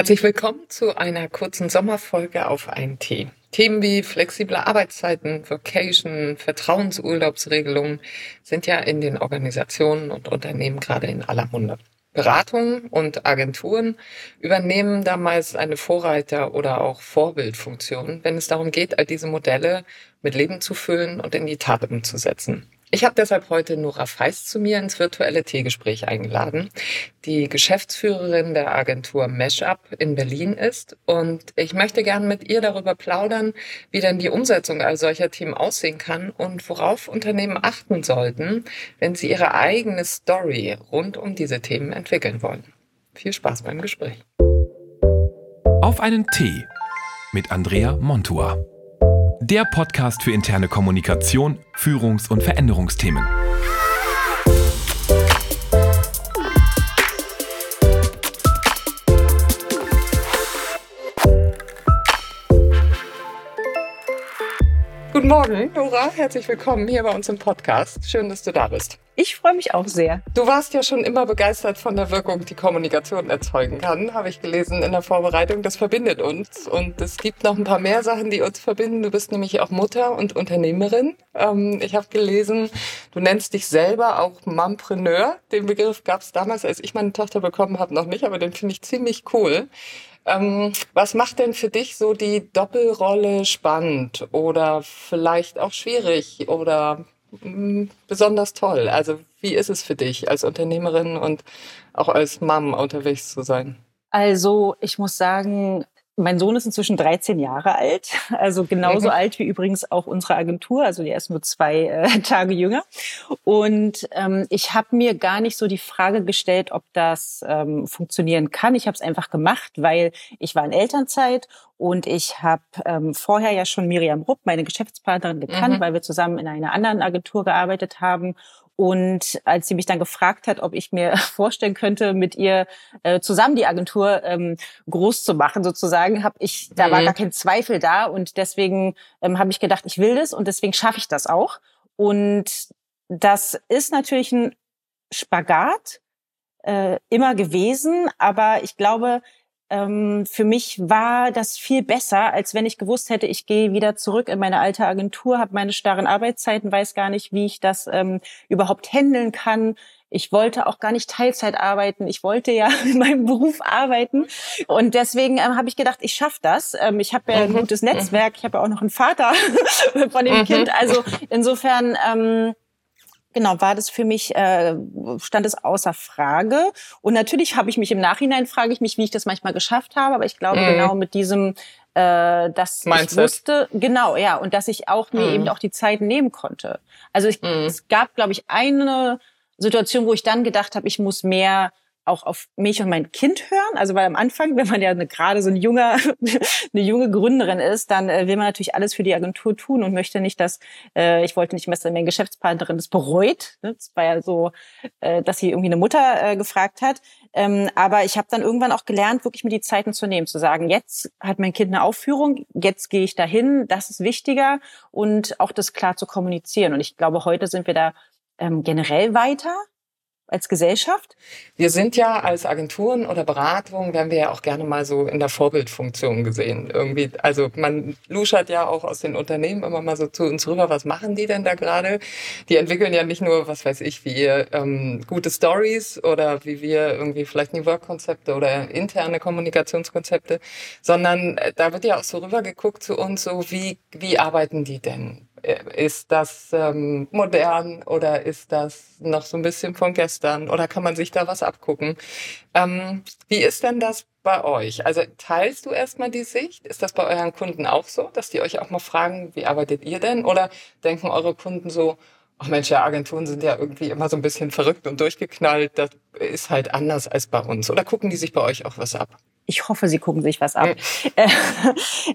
Herzlich willkommen zu einer kurzen Sommerfolge auf einen Tee. Themen wie flexible Arbeitszeiten, Vacation, Vertrauensurlaubsregelungen sind ja in den Organisationen und Unternehmen gerade in aller Munde. Beratungen und Agenturen übernehmen da meist eine Vorreiter- oder auch Vorbildfunktion, wenn es darum geht, all diese Modelle mit Leben zu füllen und in die Tat umzusetzen. Ich habe deshalb heute Nora Feist zu mir ins virtuelle Teegespräch eingeladen, die Geschäftsführerin der Agentur Meshup in Berlin ist. Und ich möchte gerne mit ihr darüber plaudern, wie denn die Umsetzung all solcher Themen aussehen kann und worauf Unternehmen achten sollten, wenn sie ihre eigene Story rund um diese Themen entwickeln wollen. Viel Spaß beim Gespräch. Auf einen Tee mit Andrea Montua der Podcast für interne Kommunikation, Führungs- und Veränderungsthemen. Morgen, Nora. Herzlich willkommen hier bei uns im Podcast. Schön, dass du da bist. Ich freue mich auch sehr. Du warst ja schon immer begeistert von der Wirkung, die Kommunikation erzeugen kann, habe ich gelesen in der Vorbereitung. Das verbindet uns. Und es gibt noch ein paar mehr Sachen, die uns verbinden. Du bist nämlich auch Mutter und Unternehmerin. Ähm, ich habe gelesen, du nennst dich selber auch Mompreneur. Den Begriff gab es damals, als ich meine Tochter bekommen habe, noch nicht, aber den finde ich ziemlich cool. Ähm, was macht denn für dich so die Doppelrolle spannend oder vielleicht auch schwierig oder besonders toll? Also wie ist es für dich als Unternehmerin und auch als Mom unterwegs zu sein? Also ich muss sagen, mein Sohn ist inzwischen 13 Jahre alt, also genauso mhm. alt wie übrigens auch unsere Agentur, also die ist nur zwei äh, Tage jünger. Und ähm, ich habe mir gar nicht so die Frage gestellt, ob das ähm, funktionieren kann. Ich habe es einfach gemacht, weil ich war in Elternzeit und ich habe ähm, vorher ja schon Miriam Rupp, meine Geschäftspartnerin, gekannt, mhm. weil wir zusammen in einer anderen Agentur gearbeitet haben. Und als sie mich dann gefragt hat, ob ich mir vorstellen könnte, mit ihr äh, zusammen die Agentur ähm, groß zu machen, sozusagen, habe ich, da mhm. war gar kein Zweifel da und deswegen ähm, habe ich gedacht, ich will das und deswegen schaffe ich das auch. Und das ist natürlich ein Spagat äh, immer gewesen, aber ich glaube, ähm, für mich war das viel besser, als wenn ich gewusst hätte, ich gehe wieder zurück in meine alte Agentur, habe meine starren Arbeitszeiten, weiß gar nicht, wie ich das ähm, überhaupt handeln kann. Ich wollte auch gar nicht Teilzeit arbeiten. Ich wollte ja in meinem Beruf arbeiten. Und deswegen ähm, habe ich gedacht, ich schaffe das. Ähm, ich habe ja ein mhm. gutes Netzwerk. Ich habe ja auch noch einen Vater von dem mhm. Kind. Also insofern ähm, Genau, war das für mich, äh, stand es außer Frage. Und natürlich habe ich mich im Nachhinein, frage ich mich, wie ich das manchmal geschafft habe. Aber ich glaube, mm. genau mit diesem, äh, dass Mindset. ich wusste, genau, ja, und dass ich auch mir mm. eben auch die Zeit nehmen konnte. Also ich, mm. es gab, glaube ich, eine Situation, wo ich dann gedacht habe, ich muss mehr auch auf mich und mein Kind hören. Also weil am Anfang, wenn man ja eine, gerade so ein junger, eine junge Gründerin ist, dann äh, will man natürlich alles für die Agentur tun und möchte nicht, dass äh, ich wollte nicht dass meine Geschäftspartnerin das bereut. Ne? Das war ja so, äh, dass sie irgendwie eine Mutter äh, gefragt hat. Ähm, aber ich habe dann irgendwann auch gelernt, wirklich mir die Zeiten zu nehmen, zu sagen, jetzt hat mein Kind eine Aufführung, jetzt gehe ich dahin, das ist wichtiger und auch das klar zu kommunizieren. Und ich glaube, heute sind wir da ähm, generell weiter als Gesellschaft? Wir sind ja als Agenturen oder Beratung, werden wir ja auch gerne mal so in der Vorbildfunktion gesehen. Irgendwie, also man luschert ja auch aus den Unternehmen immer mal so zu uns rüber, was machen die denn da gerade? Die entwickeln ja nicht nur, was weiß ich, wie ihr ähm, gute Stories oder wie wir irgendwie vielleicht New Work-Konzepte oder interne Kommunikationskonzepte, sondern äh, da wird ja auch so rübergeguckt zu uns, so wie, wie arbeiten die denn? Äh, ist das ähm, modern oder ist das noch so ein bisschen von gestern oder kann man sich da was abgucken? Ähm, wie ist denn das bei euch? Also teilst du erstmal die Sicht? Ist das bei euren Kunden auch so, dass die euch auch mal fragen, wie arbeitet ihr denn? Oder denken eure Kunden so, ach Mensch, ja, Agenturen sind ja irgendwie immer so ein bisschen verrückt und durchgeknallt, das ist halt anders als bei uns. Oder gucken die sich bei euch auch was ab? Ich hoffe, sie gucken sich was ab.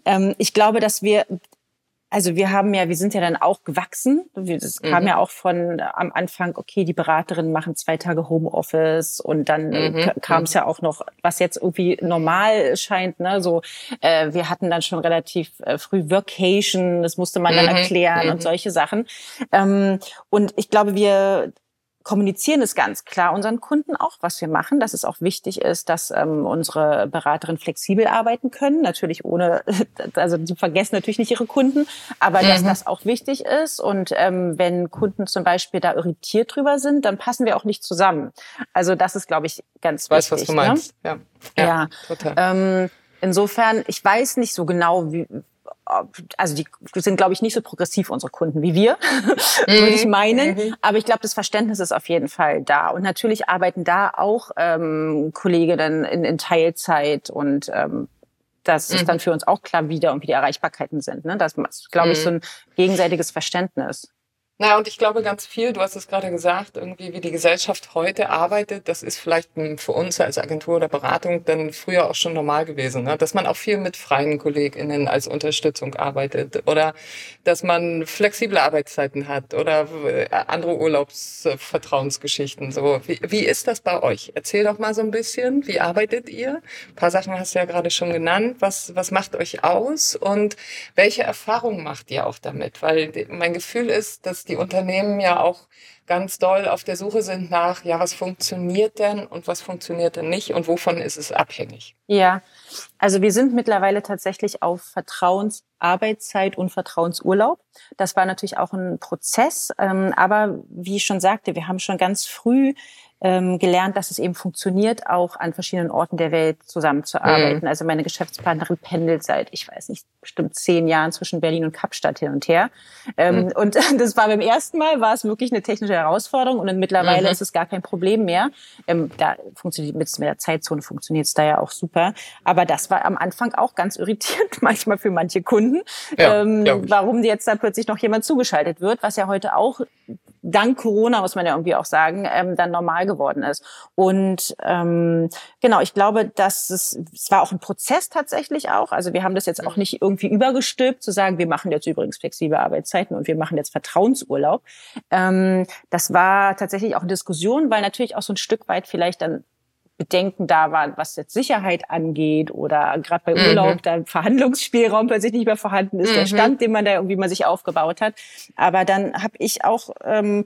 Mhm. ich glaube, dass wir also wir haben ja, wir sind ja dann auch gewachsen. Das kam mhm. ja auch von am Anfang, okay, die Beraterinnen machen zwei Tage Homeoffice und dann mhm. kam es mhm. ja auch noch, was jetzt irgendwie normal scheint, ne? So, äh, wir hatten dann schon relativ äh, früh Vacation, das musste man dann mhm. erklären und mhm. solche Sachen. Ähm, und ich glaube, wir kommunizieren es ganz klar unseren Kunden auch, was wir machen, dass es auch wichtig ist, dass ähm, unsere Beraterinnen flexibel arbeiten können. Natürlich ohne, also sie vergessen natürlich nicht ihre Kunden, aber mhm. dass das auch wichtig ist. Und ähm, wenn Kunden zum Beispiel da irritiert drüber sind, dann passen wir auch nicht zusammen. Also das ist, glaube ich, ganz weiß, wichtig. Weiß, was du meinst. Ne? Ja, ja, ja. total. Ähm, insofern, ich weiß nicht so genau, wie, also die sind, glaube ich, nicht so progressiv, unsere Kunden, wie wir, würde ich mhm. meinen. Mhm. Aber ich glaube, das Verständnis ist auf jeden Fall da. Und natürlich arbeiten da auch ähm, Kolleginnen in, in Teilzeit und ähm, das ist dann mhm. für uns auch klar, wie da irgendwie die Erreichbarkeiten sind. Ne? Das ist, glaube ich, so ein gegenseitiges Verständnis. Naja, und ich glaube ganz viel, du hast es gerade gesagt, irgendwie wie die Gesellschaft heute arbeitet, das ist vielleicht für uns als Agentur oder Beratung dann früher auch schon normal gewesen, ne? dass man auch viel mit freien KollegInnen als Unterstützung arbeitet oder dass man flexible Arbeitszeiten hat oder äh, andere Urlaubsvertrauensgeschichten. So, wie, wie ist das bei euch? Erzähl doch mal so ein bisschen, wie arbeitet ihr? Ein paar Sachen hast du ja gerade schon genannt. Was, was macht euch aus und welche Erfahrungen macht ihr auch damit? Weil mein Gefühl ist, dass die Unternehmen ja auch ganz doll auf der Suche sind nach, ja, was funktioniert denn und was funktioniert denn nicht und wovon ist es abhängig? Ja, also wir sind mittlerweile tatsächlich auf Vertrauensarbeitszeit und Vertrauensurlaub. Das war natürlich auch ein Prozess, ähm, aber wie ich schon sagte, wir haben schon ganz früh ähm, gelernt, dass es eben funktioniert, auch an verschiedenen Orten der Welt zusammenzuarbeiten. Mhm. Also meine Geschäftspartnerin pendelt seit, ich weiß nicht, bestimmt zehn Jahren zwischen Berlin und Kapstadt hin und her. Ähm, mhm. Und das war beim ersten Mal, war es wirklich eine technische Herausforderung und mittlerweile mhm. ist es gar kein Problem mehr. Ähm, da funktioniert mit der Zeitzone funktioniert es da ja auch super. Aber das war am Anfang auch ganz irritierend, manchmal für manche Kunden, ja, ähm, warum jetzt da plötzlich noch jemand zugeschaltet wird, was ja heute auch dank Corona, muss man ja irgendwie auch sagen, ähm, dann normal geworden ist. Und ähm, genau, ich glaube, dass es, es war auch ein Prozess tatsächlich auch. Also wir haben das jetzt auch nicht irgendwie übergestülpt, zu sagen, wir machen jetzt übrigens flexible Arbeitszeiten und wir machen jetzt Vertrauensurlaub. Ähm, das war tatsächlich auch eine Diskussion, weil natürlich auch so ein Stück weit vielleicht dann Bedenken da waren, was jetzt Sicherheit angeht oder gerade bei Urlaub mhm. da Verhandlungsspielraum plötzlich nicht mehr vorhanden ist, mhm. der Stand, den man da irgendwie mal sich aufgebaut hat. Aber dann habe ich auch ähm,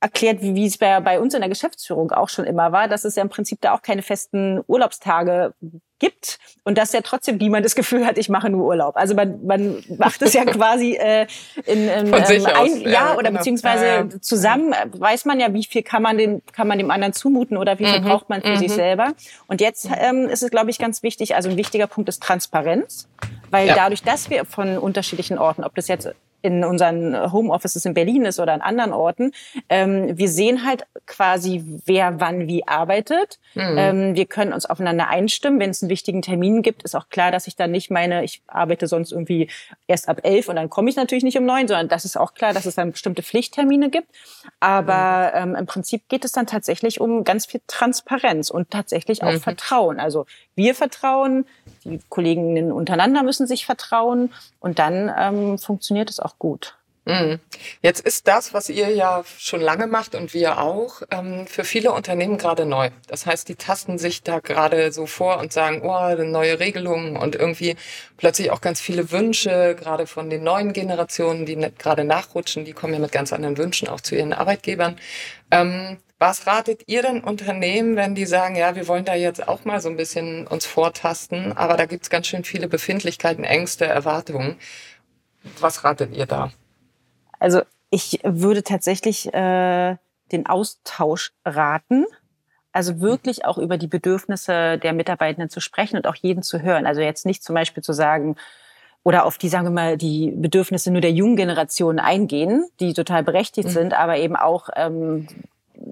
erklärt, wie, wie es bei, bei uns in der Geschäftsführung auch schon immer war, dass es ja im Prinzip da auch keine festen Urlaubstage gibt und dass ja trotzdem niemand das Gefühl hat, ich mache nur Urlaub. Also man, man macht es ja quasi äh, in, in ähm, ein aus. Jahr ja, oder genau. beziehungsweise ja, zusammen weiß man ja, wie viel kann man dem kann man dem anderen zumuten oder wie viel mhm. braucht man für mhm. sich selber. Und jetzt ähm, ist es, glaube ich, ganz wichtig. Also ein wichtiger Punkt ist Transparenz, weil ja. dadurch, dass wir von unterschiedlichen Orten, ob das jetzt in unseren Homeoffices in Berlin ist oder an anderen Orten. Ähm, wir sehen halt quasi, wer wann wie arbeitet. Mhm. Ähm, wir können uns aufeinander einstimmen. Wenn es einen wichtigen Termin gibt, ist auch klar, dass ich dann nicht meine, ich arbeite sonst irgendwie erst ab elf und dann komme ich natürlich nicht um neun, sondern das ist auch klar, dass es dann bestimmte Pflichttermine gibt. Aber mhm. ähm, im Prinzip geht es dann tatsächlich um ganz viel Transparenz und tatsächlich auch mhm. Vertrauen. Also wir vertrauen, die Kolleginnen untereinander müssen sich vertrauen und dann ähm, funktioniert es auch gut. Mhm. Jetzt ist das, was ihr ja schon lange macht und wir auch, ähm, für viele Unternehmen gerade neu. Das heißt, die tasten sich da gerade so vor und sagen, oh, neue Regelungen und irgendwie plötzlich auch ganz viele Wünsche, gerade von den neuen Generationen, die gerade nachrutschen, die kommen ja mit ganz anderen Wünschen auch zu ihren Arbeitgebern. Ähm, was ratet ihr denn Unternehmen, wenn die sagen, ja, wir wollen da jetzt auch mal so ein bisschen uns vortasten, aber da gibt's ganz schön viele Befindlichkeiten, Ängste, Erwartungen. Was ratet ihr da? Also ich würde tatsächlich äh, den Austausch raten. Also wirklich auch über die Bedürfnisse der Mitarbeitenden zu sprechen und auch jeden zu hören. Also jetzt nicht zum Beispiel zu sagen, oder auf die, sagen wir mal, die Bedürfnisse nur der jungen Generation eingehen, die total berechtigt mhm. sind, aber eben auch ähm,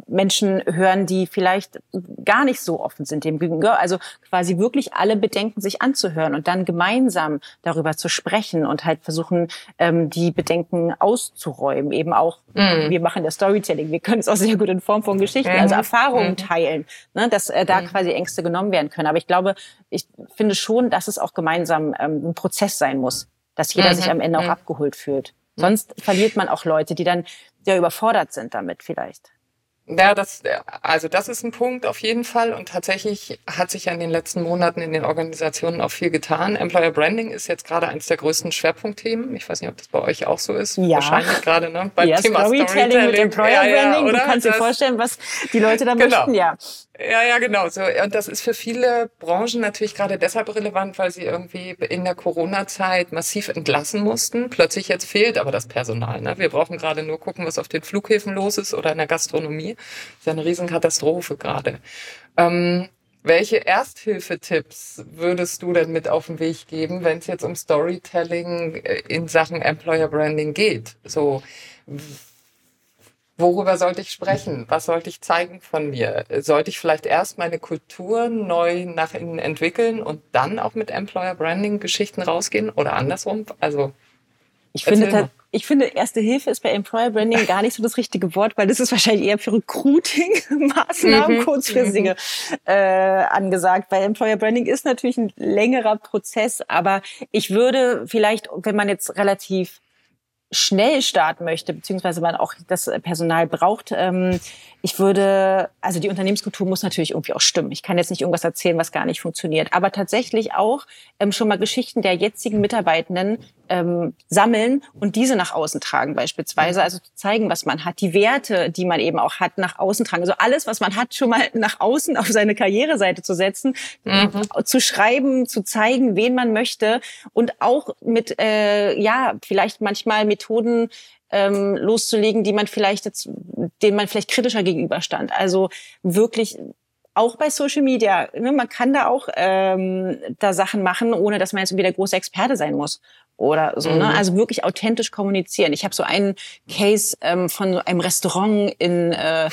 Menschen hören, die vielleicht gar nicht so offen sind dem gegenüber. Also quasi wirklich alle Bedenken sich anzuhören und dann gemeinsam darüber zu sprechen und halt versuchen, ähm, die Bedenken auszuräumen. Eben auch, mhm. wir machen das Storytelling, wir können es auch sehr gut in Form von Geschichten, also mhm. also Erfahrungen mhm. teilen, ne, dass äh, da mhm. quasi Ängste genommen werden können. Aber ich glaube, ich finde schon, dass es auch gemeinsam ähm, ein Prozess sein muss, dass jeder sich mhm. am Ende auch mhm. abgeholt fühlt. Sonst verliert man auch Leute, die dann ja überfordert sind damit vielleicht. Ja, das, also das ist ein Punkt auf jeden Fall. Und tatsächlich hat sich ja in den letzten Monaten in den Organisationen auch viel getan. Employer Branding ist jetzt gerade eines der größten Schwerpunktthemen. Ich weiß nicht, ob das bei euch auch so ist. Ja. Wahrscheinlich gerade, ne? Beim ja, Thema Storytelling, Storytelling. mit Employer ja, ja, Branding. oder? du kannst dir Das- vorstellen, was die Leute da Genau. möchten, ja. Ja, ja, genau. So, und das ist für viele Branchen natürlich gerade deshalb relevant, weil sie irgendwie in der Corona-Zeit massiv entlassen mussten. Plötzlich jetzt fehlt aber das Personal. Ne? Wir brauchen gerade nur gucken, was auf den Flughäfen los ist oder in der Gastronomie. Das ist ja eine Riesenkatastrophe gerade. Ähm, welche Ersthilfetipps würdest du denn mit auf den Weg geben, wenn es jetzt um Storytelling äh, in Sachen Employer Branding geht? So, Worüber sollte ich sprechen? Was sollte ich zeigen von mir? Sollte ich vielleicht erst meine Kultur neu nach innen entwickeln und dann auch mit Employer Branding Geschichten rausgehen oder andersrum? Also, Ich finde, ich finde, Erste Hilfe ist bei Employer Branding gar nicht so das richtige Wort, weil das ist wahrscheinlich eher für Recruiting-Maßnahmen Mhm, kurzfristige äh, angesagt. Weil Employer Branding ist natürlich ein längerer Prozess, aber ich würde vielleicht, wenn man jetzt relativ schnell starten möchte, beziehungsweise man auch das Personal braucht, ähm, ich würde, also die Unternehmenskultur muss natürlich irgendwie auch stimmen. Ich kann jetzt nicht irgendwas erzählen, was gar nicht funktioniert, aber tatsächlich auch ähm, schon mal Geschichten der jetzigen Mitarbeitenden ähm, sammeln und diese nach außen tragen beispielsweise, also zu zeigen, was man hat, die Werte, die man eben auch hat, nach außen tragen. Also alles, was man hat, schon mal nach außen auf seine Karriereseite zu setzen, zu schreiben, zu zeigen, wen man möchte und auch mit, äh, ja, vielleicht manchmal Methoden ähm, loszulegen, die man vielleicht jetzt, denen man vielleicht kritischer gegenüberstand. Also wirklich auch bei Social Media, ne, man kann da auch ähm, da Sachen machen, ohne dass man jetzt irgendwie der große Experte sein muss oder so. Ne? Mhm. Also wirklich authentisch kommunizieren. Ich habe so einen Case ähm, von einem Restaurant in äh,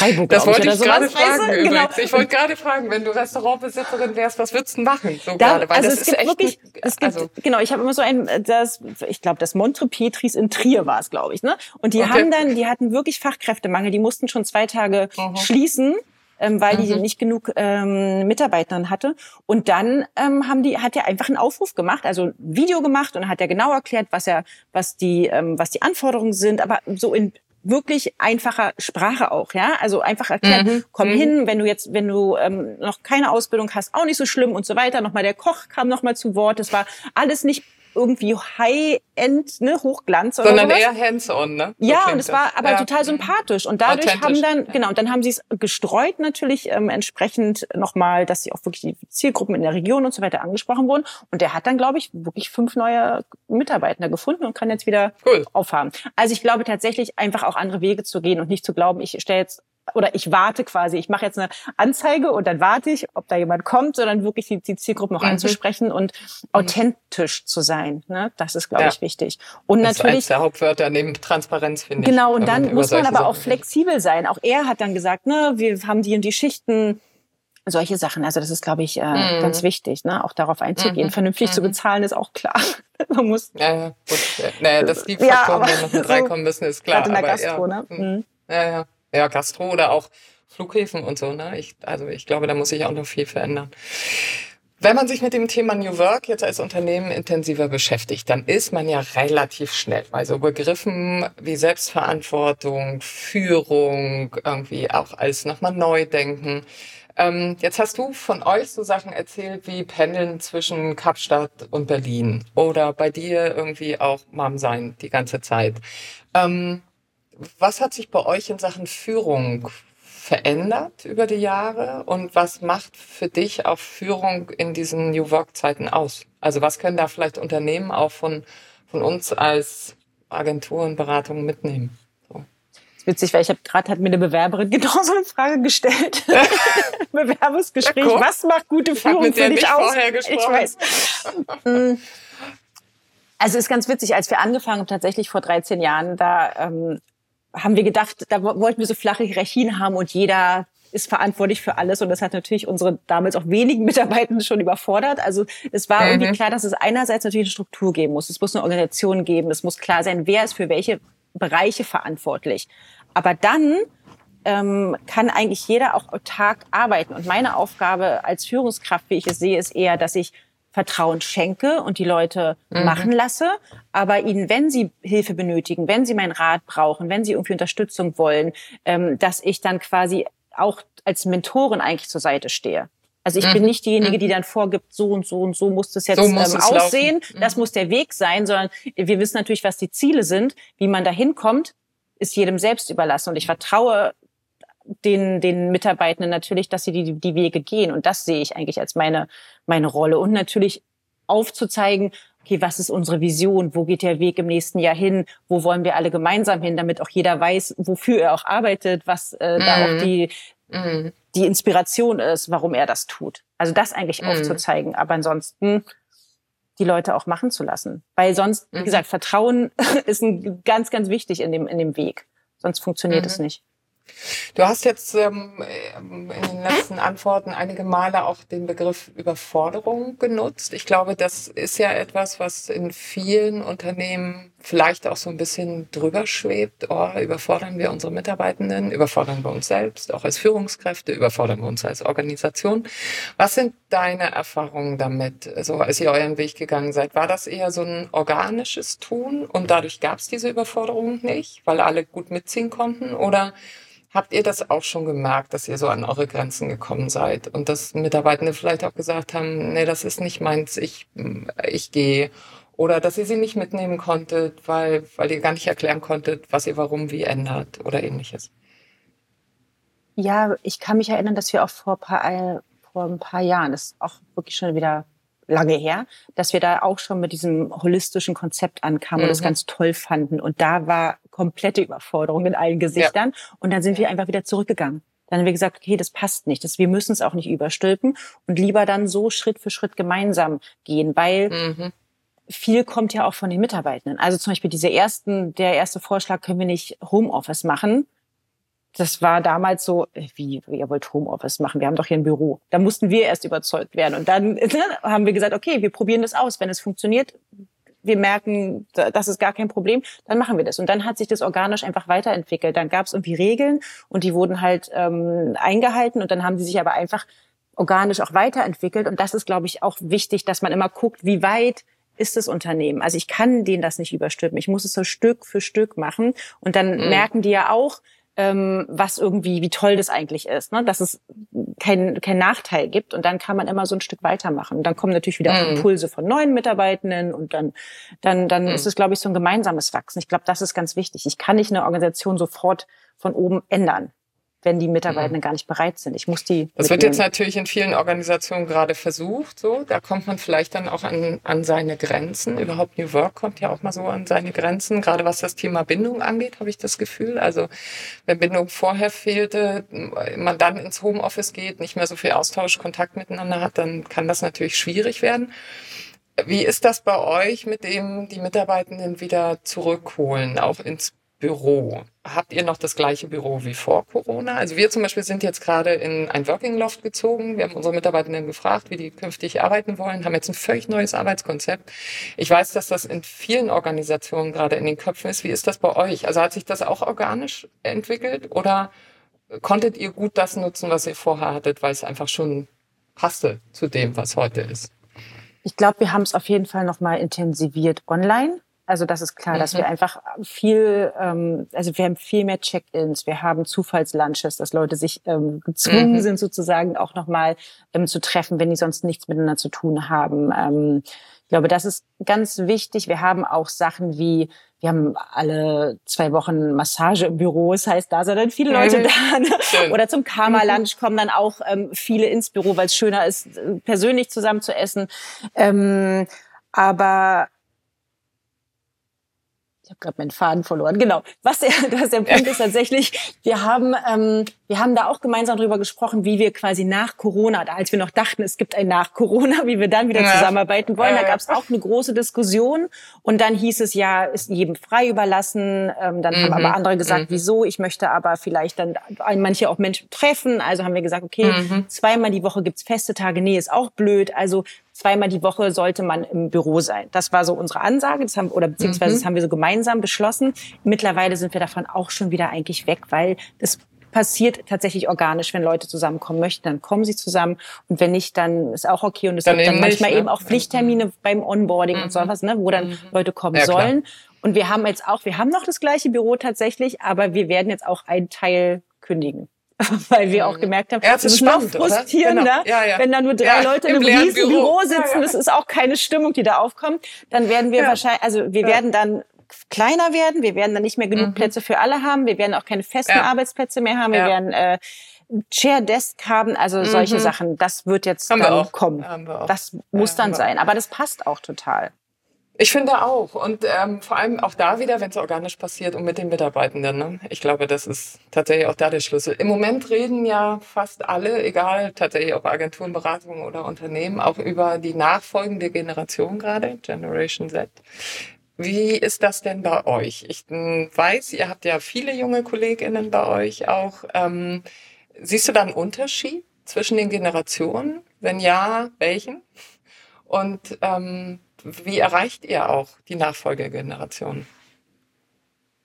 Freiburg, das wollte ich oder gerade weißt fragen du? übrigens. Genau. Ich wollte gerade fragen, wenn du Restaurantbesitzerin wärst, was würdest du machen? So Da, gerade, weil also das es ist gibt echt wirklich, ein- es gibt, also, genau, ich habe immer so ein, das, ich glaube, das Montre Petris in Trier war es, glaube ich, ne? Und die Okay. haben dann, die hatten wirklich Fachkräftemangel, die mussten schon zwei Tage Mhm. schließen. Ähm, weil die Mhm. nicht genug ähm, Mitarbeiterinnen hatte. Und dann ähm, haben die, hat er einfach einen Aufruf gemacht, also ein Video gemacht und hat er genau erklärt, was er, was die, ähm, was die Anforderungen sind, aber so in wirklich einfacher Sprache auch, ja. Also einfach erklären, Mhm. komm Mhm. hin, wenn du jetzt, wenn du ähm, noch keine Ausbildung hast, auch nicht so schlimm und so weiter. Nochmal der Koch kam nochmal zu Wort. Das war alles nicht irgendwie High-End, ne, Hochglanz oder sondern sowas. eher hands-on, ne? So Ja, und es war aber Ja. total sympathisch. Und dadurch haben dann, genau, und dann haben sie es gestreut natürlich ähm, entsprechend nochmal, dass sie auch wirklich die Zielgruppen in der Region und so weiter angesprochen wurden. Und der hat dann, glaube ich, wirklich fünf neue Mitarbeiter gefunden und kann jetzt wieder Cool. aufhaben. Also ich glaube tatsächlich einfach auch andere Wege zu gehen und nicht zu glauben, ich stelle jetzt oder ich warte quasi, ich mache jetzt eine Anzeige und dann warte ich, ob da jemand kommt, sondern wirklich die, die Zielgruppen auch Mhm. anzusprechen und authentisch zu sein. Ne? Das ist, glaube Ja. ich, wichtig. Und Das ist natürlich eins der Hauptwörter neben Transparenz, finde ich. Genau, und dann muss man aber auch Sachen flexibel sein. Auch er hat dann gesagt, ne, wir haben die und die Schichten, solche Sachen. Also das ist, glaube ich, äh, Mhm. ganz wichtig, ne, auch darauf einzugehen. Mhm. Vernünftig zu Mhm. bezahlen ist auch klar. man muss Ja, ja, gut. Naja, dass die Ja, Faktoren aber dann noch mit so reinkommen müssen, ist klar. gerade in der aber Gastro, ja, ne? hm. Mhm. Ja, ja. Ja, Gastro oder auch Flughäfen und so, ne? Ich, also ich glaube, da muss sich auch noch viel verändern. Wenn man sich mit dem Thema New Work jetzt als Unternehmen intensiver beschäftigt, dann ist man ja relativ schnell bei so Begriffen wie Selbstverantwortung, Führung, irgendwie auch als nochmal neu denken. Ähm, jetzt hast du von euch so Sachen erzählt wie Pendeln zwischen Kapstadt und Berlin oder bei dir irgendwie auch Mom sein die ganze Zeit. Ähm, was hat sich bei euch in Sachen Führung verändert über die Jahre und was macht für dich auch Führung in diesen New Work Zeiten aus? Also was können da vielleicht Unternehmen auch von, von uns als Agenturen, Beratungen mitnehmen? So. ist witzig, weil ich habe gerade hat mir eine Bewerberin genau so eine Frage gestellt. Bewerbungsgespräch, Ja, was macht gute Ich Führung mit für dich nicht aus? Ich weiß. Mm. Also ist ganz witzig, als wir angefangen haben, tatsächlich vor 13 Jahren, da ähm, haben wir gedacht, da wo- wollten wir so flache Hierarchien haben und jeder ist verantwortlich für alles und das hat natürlich unsere damals auch wenigen Mitarbeitenden schon überfordert. Also es war Mhm. irgendwie klar, dass es einerseits natürlich eine Struktur geben muss. Es muss eine Organisation geben. Es muss klar sein, wer ist für welche Bereiche verantwortlich. Aber dann ähm, kann eigentlich jeder auch autark arbeiten. Und meine Aufgabe als Führungskraft, wie ich es sehe, ist eher, dass ich Vertrauen schenke und die Leute mhm. machen lasse, aber ihnen, wenn sie Hilfe benötigen, wenn sie meinen Rat brauchen, wenn sie irgendwie Unterstützung wollen, ähm, dass ich dann quasi auch als Mentorin eigentlich zur Seite stehe. Also ich mhm. bin nicht diejenige, die mhm. dann vorgibt, so und so und so muss das jetzt so ähm, aussehen, laufen. das mhm. muss der Weg sein, sondern wir wissen natürlich, was die Ziele sind, wie man da hinkommt, ist jedem selbst überlassen. Und ich vertraue den, den Mitarbeitenden natürlich, dass sie die, die Wege gehen. Und das sehe ich eigentlich als meine, meine Rolle. Und natürlich aufzuzeigen, okay, was ist unsere Vision? Wo geht der Weg im nächsten Jahr hin? Wo wollen wir alle gemeinsam hin, damit auch jeder weiß, wofür er auch arbeitet, was äh, mhm. da auch mhm. die, mhm. die Inspiration ist, warum er das tut. Also das eigentlich mhm. aufzuzeigen. Aber ansonsten die Leute auch machen zu lassen. Weil sonst, wie mhm. gesagt, Vertrauen ist ein, ganz, ganz wichtig in dem, in dem Weg. Sonst funktioniert es nicht. Du hast jetzt ähm, in den letzten Antworten einige Male auch den Begriff Überforderung genutzt. Ich glaube, das ist ja etwas, was in vielen Unternehmen vielleicht auch so ein bisschen drüber schwebt. Oh, überfordern wir unsere Mitarbeitenden, überfordern wir uns selbst, auch als Führungskräfte, überfordern wir uns als Organisation. Was sind deine Erfahrungen damit, so als ihr euren Weg gegangen seid? War das eher so ein organisches Tun und dadurch gab es diese Überforderung nicht, weil alle gut mitziehen konnten? Oder Habt ihr das auch schon gemerkt, dass ihr so an eure Grenzen gekommen seid und dass Mitarbeitende vielleicht auch gesagt haben, nee, das ist nicht meins, ich, ich gehe. Oder dass ihr sie nicht mitnehmen konntet, weil, weil ihr gar nicht erklären konntet, was ihr warum wie ändert oder ähnliches? Ja, ich kann mich erinnern, dass wir auch vor, paar, vor ein paar Jahren, das ist auch wirklich schon wieder lange her, dass wir da auch schon mit diesem holistischen Konzept ankamen mhm. und das mhm. ganz toll fanden. Und da war komplette Überforderung in allen Gesichtern. Ja. Und dann sind wir einfach wieder zurückgegangen. Dann haben wir gesagt, okay, das passt nicht. Das, wir müssen es auch nicht überstülpen und lieber dann so Schritt für Schritt gemeinsam gehen, weil mhm. viel kommt ja auch von den Mitarbeitenden. Also zum Beispiel diese ersten, der erste Vorschlag, können wir nicht Homeoffice machen? Das war damals so, äh, wie, ihr wollt Homeoffice machen, wir haben doch hier ein Büro. Da mussten wir erst überzeugt werden. Und dann haben wir gesagt, okay, wir probieren das aus. Wenn es funktioniert, wir merken, das ist gar kein Problem, dann machen wir das. Und dann hat sich das organisch einfach weiterentwickelt. Dann gab es irgendwie Regeln und die wurden halt ähm, eingehalten und dann haben sie sich aber einfach organisch auch weiterentwickelt. Und das ist, glaube ich, auch wichtig, dass man immer guckt, wie weit ist das Unternehmen. Also ich kann denen das nicht überstülpen. Ich muss es so Stück für Stück machen. Und dann mhm. merken die ja auch, ähm, was irgendwie, wie toll das eigentlich ist, ne? dass es keinen kein Nachteil gibt und dann kann man immer so ein Stück weitermachen. Und dann kommen natürlich wieder mhm. Impulse von neuen Mitarbeitenden und dann, dann, dann mhm. ist es, glaube ich, so ein gemeinsames Wachsen. Ich glaube, das ist ganz wichtig. Ich kann nicht eine Organisation sofort von oben ändern wenn die Mitarbeitenden mhm. gar nicht bereit sind. Ich muss die. Das mitnehmen. wird jetzt natürlich in vielen Organisationen gerade versucht. So, da kommt man vielleicht dann auch an, an seine Grenzen. Überhaupt New Work kommt ja auch mal so an seine Grenzen. Gerade was das Thema Bindung angeht, habe ich das Gefühl. Also wenn Bindung vorher fehlte, man dann ins Homeoffice geht, nicht mehr so viel Austausch, Kontakt miteinander hat, dann kann das natürlich schwierig werden. Wie ist das bei euch mit dem, die Mitarbeitenden wieder zurückholen, auch ins Büro. Habt ihr noch das gleiche Büro wie vor Corona? Also wir zum Beispiel sind jetzt gerade in ein Working Loft gezogen. Wir haben unsere Mitarbeitenden gefragt, wie die künftig arbeiten wollen, haben jetzt ein völlig neues Arbeitskonzept. Ich weiß, dass das in vielen Organisationen gerade in den Köpfen ist. Wie ist das bei euch? Also hat sich das auch organisch entwickelt oder konntet ihr gut das nutzen, was ihr vorher hattet, weil es einfach schon passte zu dem, was heute ist? Ich glaube, wir haben es auf jeden Fall noch mal intensiviert online. Also das ist klar, mhm. dass wir mhm. einfach viel, ähm, also wir haben viel mehr Check-ins, wir haben Zufallslunches, dass Leute sich ähm, gezwungen mhm. sind sozusagen auch nochmal ähm, zu treffen, wenn die sonst nichts miteinander zu tun haben. Ähm, ich glaube, das ist ganz wichtig. Wir haben auch Sachen wie wir haben alle zwei Wochen Massage im Büro. Das heißt, da sind dann viele Leute mhm. da. Ne? Oder zum Karma-Lunch kommen dann auch ähm, viele ins Büro, weil es schöner ist, persönlich zusammen zu essen. Ähm, aber ich habe gerade meinen Faden verloren. Genau. Was der, was der Punkt ist tatsächlich, wir haben, ähm, wir haben da auch gemeinsam drüber gesprochen, wie wir quasi nach Corona, da als wir noch dachten, es gibt ein nach Corona, wie wir dann wieder ja. zusammenarbeiten wollen, da gab es auch eine große Diskussion und dann hieß es ja, ist jedem frei überlassen. Ähm, dann mhm. haben aber andere gesagt, mhm. wieso? Ich möchte aber vielleicht dann manche auch Menschen treffen. Also haben wir gesagt, okay, mhm. zweimal die Woche gibt's feste Tage. Nee, ist auch blöd. Also zweimal die Woche sollte man im Büro sein. Das war so unsere Ansage, das haben, oder beziehungsweise mhm. das haben wir so gemeinsam beschlossen. Mittlerweile sind wir davon auch schon wieder eigentlich weg, weil das passiert tatsächlich organisch, wenn Leute zusammenkommen möchten, dann kommen sie zusammen und wenn nicht, dann ist auch okay und es Dann gibt dann eben nicht, manchmal ne? eben auch Pflichttermine beim Onboarding und so was, ne, wo dann Leute kommen Ja, klar. sollen. Und wir haben jetzt auch, wir haben noch das gleiche Büro tatsächlich, aber wir werden jetzt auch einen Teil kündigen. Weil wir auch gemerkt haben, Ja, das das ist noch spannend, oder? frustrierender, Genau. Ja, ja. wenn da nur drei Leute in im einem riesen Büro. Sitzen. Das ist auch keine Stimmung, die da aufkommt. Dann werden wir wahrscheinlich, also wir werden dann kleiner werden, wir werden dann nicht mehr genug Plätze für alle haben, wir werden auch keine festen Mhm. Arbeitsplätze mehr haben, wir werden äh, Chair Desk haben, also solche Sachen, das wird jetzt Mhm. Haben wir dann auch. kommen. Haben wir auch. Das muss dann wir sein, aber das passt auch total. Ich finde auch. Und ähm, vor allem auch da wieder, wenn es organisch passiert und mit den Mitarbeitenden. Ne? Ich glaube, das ist tatsächlich auch da der Schlüssel. Im Moment reden ja fast alle, egal tatsächlich ob Agenturen, Beratungen oder Unternehmen, auch über die nachfolgende Generation gerade, Generation Z. Wie ist das denn bei euch? Ich ähm, weiß, ihr habt ja viele junge KollegInnen bei euch auch. Ähm, siehst du da einen Unterschied zwischen den Generationen? Wenn ja, welchen? Und ähm, wie erreicht ihr auch die Nachfolgegeneration?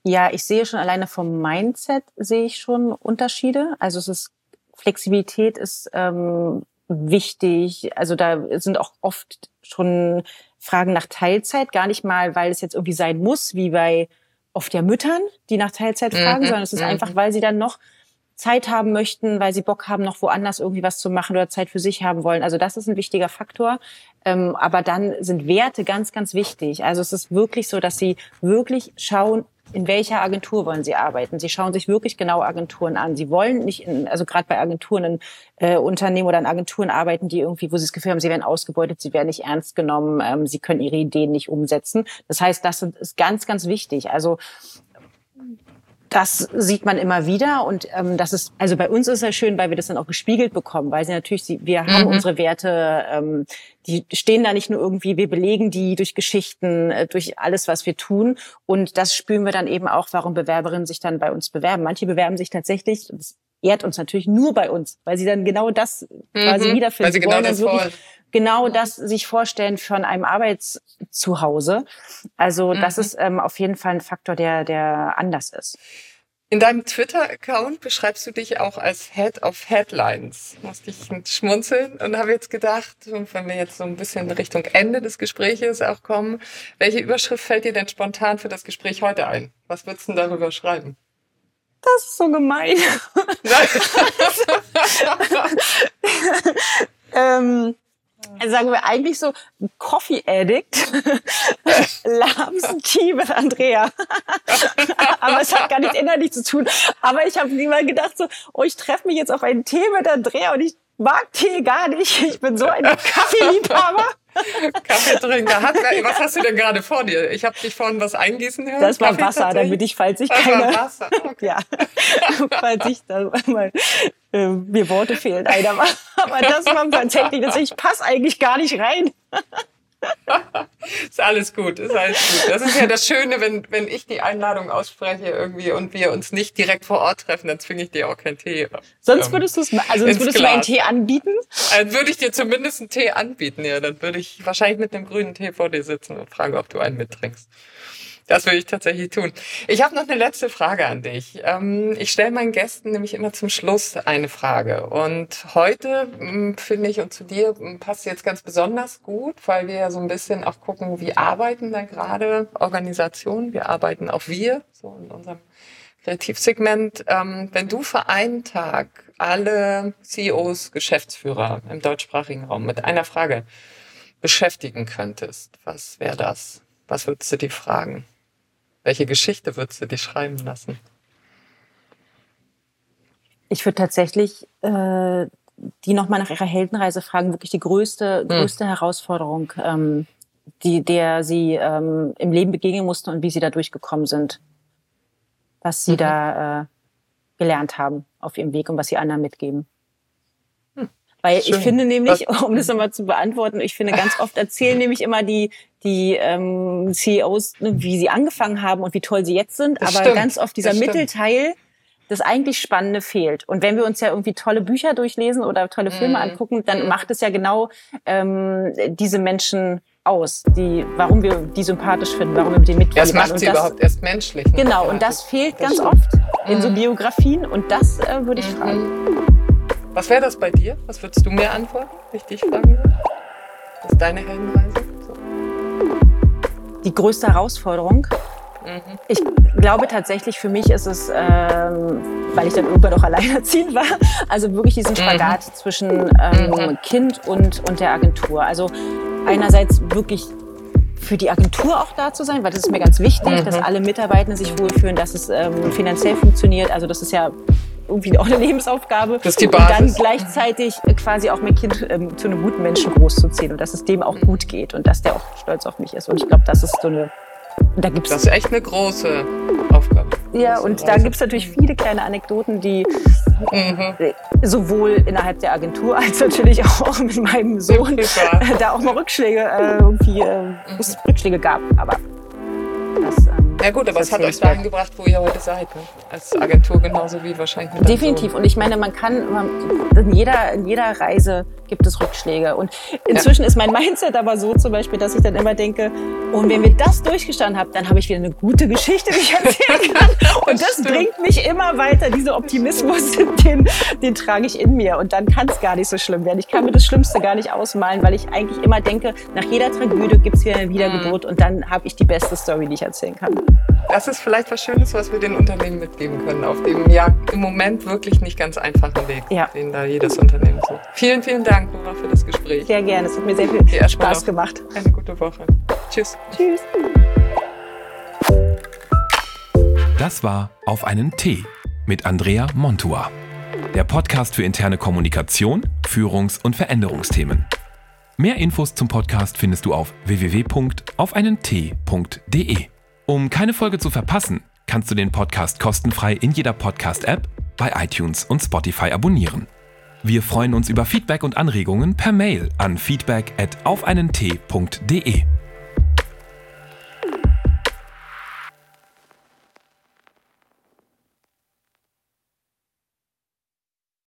Ja, ich sehe schon alleine vom Mindset sehe ich schon Unterschiede. Also es ist Flexibilität ist ähm, wichtig. Also da sind auch oft schon Fragen nach Teilzeit, gar nicht mal, weil es jetzt irgendwie sein muss, wie bei oft ja Müttern, die nach Teilzeit fragen, Mhm, sondern es ist mhm. einfach, weil sie dann noch Zeit haben möchten, weil sie Bock haben, noch woanders irgendwie was zu machen oder Zeit für sich haben wollen. Also das ist ein wichtiger Faktor. Ähm, aber dann sind Werte ganz, ganz wichtig. Also es ist wirklich so, dass sie wirklich schauen, in welcher Agentur wollen Sie arbeiten? Sie schauen sich wirklich genau Agenturen an. Sie wollen nicht, in, also gerade bei Agenturen, in äh, Unternehmen oder in Agenturen arbeiten, die irgendwie, wo Sie das Gefühl haben, sie werden ausgebeutet, sie werden nicht ernst genommen, ähm, sie können ihre Ideen nicht umsetzen. Das heißt, das ist ganz, ganz wichtig. Also das sieht man immer wieder und ähm, das ist also bei uns ist es schön, weil wir das dann auch gespiegelt bekommen, weil sie natürlich sie, wir haben Mhm. unsere Werte, ähm, die stehen da nicht nur irgendwie, wir belegen die durch Geschichten, äh, durch alles, was wir tun und das spüren wir dann eben auch, warum Bewerberinnen sich dann bei uns bewerben. Manche bewerben sich tatsächlich, das ehrt uns natürlich nur bei uns, weil sie dann genau das quasi Mhm, wiederfinden. weil sie genau wollen das wollen. Genau das sich vorstellen von einem Arbeitszuhause. Also das Mhm. ist ähm, auf jeden Fall ein Faktor, der der anders ist. In deinem Twitter-Account beschreibst du dich auch als Head of Headlines. Musste ich schmunzeln und habe jetzt gedacht, wenn wir jetzt so ein bisschen Richtung Ende des Gespräches auch kommen, welche Überschrift fällt dir denn spontan für das Gespräch heute ein? Was würdest du denn darüber schreiben? Das ist so gemein. ähm, sagen wir eigentlich so Coffee Addict, Labs Tea mit Andrea. Aber es hat gar nichts innerlich zu tun. Aber ich habe lieber gedacht so, oh, ich treffe mich jetzt auf einen Tee mit Andrea und ich mag Tee gar nicht. Ich bin so ein Kaffeeliebhaber. Kaffeetrinker. Hat, was hast du denn gerade vor dir? Ich habe dich vorhin was eingießen hören. Das war Kaffee Wasser, damit ich, falls ich Das keine, war Wasser. Okay. ja, falls ich da mal, äh, mir Worte fehlen. Nein, aber, das war tatsächlich, ich passe eigentlich gar nicht rein. Ist alles gut, ist alles gut. Das ist ja das Schöne, wenn, wenn ich die Einladung ausspreche irgendwie und wir uns nicht direkt vor Ort treffen, dann zwinge ich dir auch keinen Tee. Sonst ähm, würdest du es, also sonst würdest du mir einen Glas. Tee anbieten. Dann würde ich dir zumindest einen Tee anbieten, ja. Dann würde ich wahrscheinlich mit einem grünen Tee vor dir sitzen und fragen, ob du einen mittrinkst. Das würde ich tatsächlich tun. Ich habe noch eine letzte Frage an dich. Ähm, ich stelle meinen Gästen nämlich immer zum Schluss eine Frage. Und heute mh, finde ich und zu dir mh, passt jetzt ganz besonders gut, weil wir ja so ein bisschen auch gucken, wie arbeiten da gerade Organisationen. Wir arbeiten auch wir, so in unserem Kreativsegment. Ähm, wenn du für einen Tag alle CEOs, Geschäftsführer im deutschsprachigen Raum mit einer Frage beschäftigen könntest, was wäre das? Was würdest du die fragen? Welche Geschichte würdest du dir schreiben lassen? Ich würde tatsächlich äh, die nochmal nach ihrer Heldenreise fragen, wirklich die größte, größte Herausforderung, ähm, die, der sie ähm, im Leben begegnen mussten und wie sie da durchgekommen sind. Was sie Mhm. da äh, gelernt haben auf ihrem Weg und was sie anderen mitgeben. Weil Schön. ich finde nämlich, um das nochmal zu beantworten, ich finde ganz oft erzählen nämlich immer die, die ähm, CEOs, ne, wie sie angefangen haben und wie toll sie jetzt sind. Das aber stimmt. ganz oft dieser Das. Mittelteil, das eigentlich Spannende fehlt. Und wenn wir uns ja irgendwie tolle Bücher durchlesen oder tolle Filme Mhm. angucken, dann macht es ja genau ähm, diese Menschen aus, die, warum wir die sympathisch finden, warum wir mit denen mitfiebern. Das macht sie das, überhaupt erst menschlich. Ne? Genau, und das fehlt das ganz stimmt. oft in so mhm. Biografien und das äh, würde ich mhm. fragen. Was wäre das bei dir? Was würdest du mir antworten, wenn ich dich fragen würde? Was ist deine Heldenreise? So. Die größte Herausforderung Mhm. Ich glaube tatsächlich, für mich ist es, ähm, weil ich dann irgendwann auch alleinerziehend war, also wirklich diesen mhm. Spagat mhm. zwischen ähm, mhm. Kind und, und der Agentur. Also einerseits wirklich für die Agentur auch da zu sein, weil das ist mir ganz wichtig, mhm. dass alle Mitarbeitenden sich wohlfühlen, dass es ähm, finanziell funktioniert. Also das ist ja irgendwie auch eine Lebensaufgabe. Das ist die Basis. Und dann gleichzeitig quasi auch mein Kind ähm, zu einem guten Menschen großzuziehen und dass es dem auch gut geht und dass der auch stolz auf mich ist. Und ich glaube, das ist so eine da gibt's das ist echt eine große Aufgabe. Ja, und da gibt es natürlich viele kleine Anekdoten, die mhm. sowohl innerhalb der Agentur als natürlich auch mit meinem Sohn da auch mal Rückschläge äh, irgendwie äh, mhm. Rückschläge gab. Aber ja gut, aber es hat euch dahin gebracht, wo ihr heute seid. Ne? Als Agentur genauso wie wahrscheinlich Definitiv. Und ich meine, man kann man, in, jeder, in jeder Reise gibt es Rückschläge. Und inzwischen ja. ist mein Mindset aber so zum Beispiel, dass ich dann immer denke, und wenn wir das durchgestanden haben, dann habe ich wieder eine gute Geschichte, die ich erzählen kann. Und das, das bringt mich immer weiter. Dieser Optimismus, den, den trage ich in mir. Und dann kann es gar nicht so schlimm werden. Ich kann mir das Schlimmste gar nicht ausmalen, weil ich eigentlich immer denke, nach jeder Tragödie gibt es wieder eine Wiedergeburt mhm. und dann habe ich die beste Story, die ich erzählen kann. Das ist vielleicht was Schönes, was wir den Unternehmen mitgeben können, auf dem ja im Moment wirklich nicht ganz einfachen Weg, ja. den da jedes Unternehmen so. Vielen, vielen Dank, Nora, für das Gespräch. Sehr gerne, es hat mir sehr viel ja, Spaß gemacht. Eine gute Woche. Tschüss. Tschüss. Das war Auf einen Tee mit Andrea Montua. Der Podcast für interne Kommunikation, Führungs- und Veränderungsthemen. Mehr Infos zum Podcast findest du auf www.aufeinentee.de. Um keine Folge zu verpassen, kannst du den Podcast kostenfrei in jeder Podcast-App, bei iTunes und Spotify abonnieren. Wir freuen uns über Feedback und Anregungen per Mail an feedback at aufeinentee.de.